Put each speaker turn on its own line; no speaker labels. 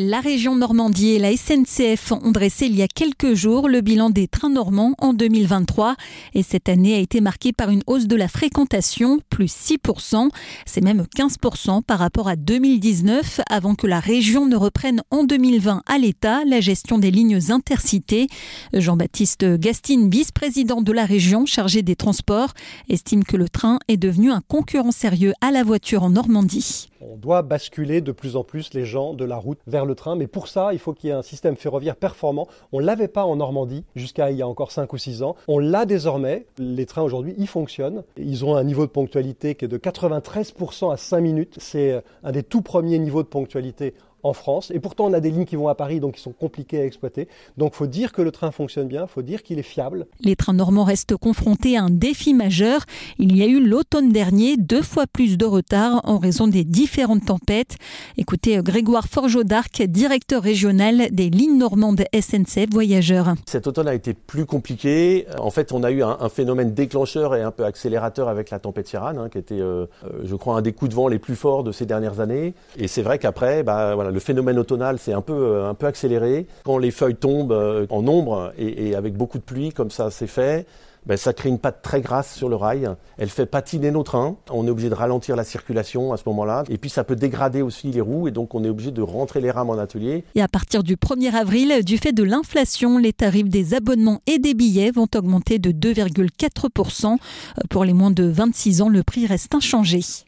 La région Normandie et la SNCF ont dressé il y a quelques jours le bilan des trains normands en 2023 et cette année a été marquée par une hausse de la fréquentation, plus 6%, c'est même 15% par rapport à 2019 avant que la région ne reprenne en 2020 à l'État la gestion des lignes intercités. Jean-Baptiste Gastine, vice-président de la région chargé des transports, estime que le train est devenu un concurrent sérieux à la voiture en Normandie.
On doit basculer de plus en plus les gens de la route vers le train, mais pour ça, il faut qu'il y ait un système ferroviaire performant. On ne l'avait pas en Normandie jusqu'à il y a encore 5 ou 6 ans. On l'a désormais. Les trains aujourd'hui, ils fonctionnent. Ils ont un niveau de ponctualité qui est de 93% à 5 minutes. C'est un des tout premiers niveaux de ponctualité en France. Et pourtant, on a des lignes qui vont à Paris, donc qui sont compliquées à exploiter. Donc, faut dire que le train fonctionne bien, faut dire qu'il est fiable.
Les trains normands restent confrontés à un défi majeur. Il y a eu l'automne dernier deux fois plus de retard en raison des différentes tempêtes. Écoutez Grégoire Forgeau d'Arc, directeur régional des lignes normandes SNCF Voyageurs.
Cet automne a été plus compliqué. En fait, on a eu un, phénomène déclencheur et un peu accélérateur avec la tempête Ciaran, hein, qui était, euh, euh, je crois, un des coups de vent les plus forts de ces dernières années. Et c'est vrai qu'après, bah, voilà, le phénomène automnal s'est un peu, euh, un peu accéléré. Quand les feuilles tombent euh, en nombre et, avec beaucoup de pluie, comme ça s'est fait, ben, ça crée une patte très grasse sur le rail. Elle fait patiner nos trains. On est obligé de ralentir la circulation à ce moment-là. Et puis ça peut dégrader aussi les roues et donc on est obligé de rentrer les rames en atelier.
Et à partir du 1er avril, du fait de l'inflation, les tarifs des abonnements et des billets vont augmenter de 2,4%. Pour les moins de 26 ans, le prix reste inchangé.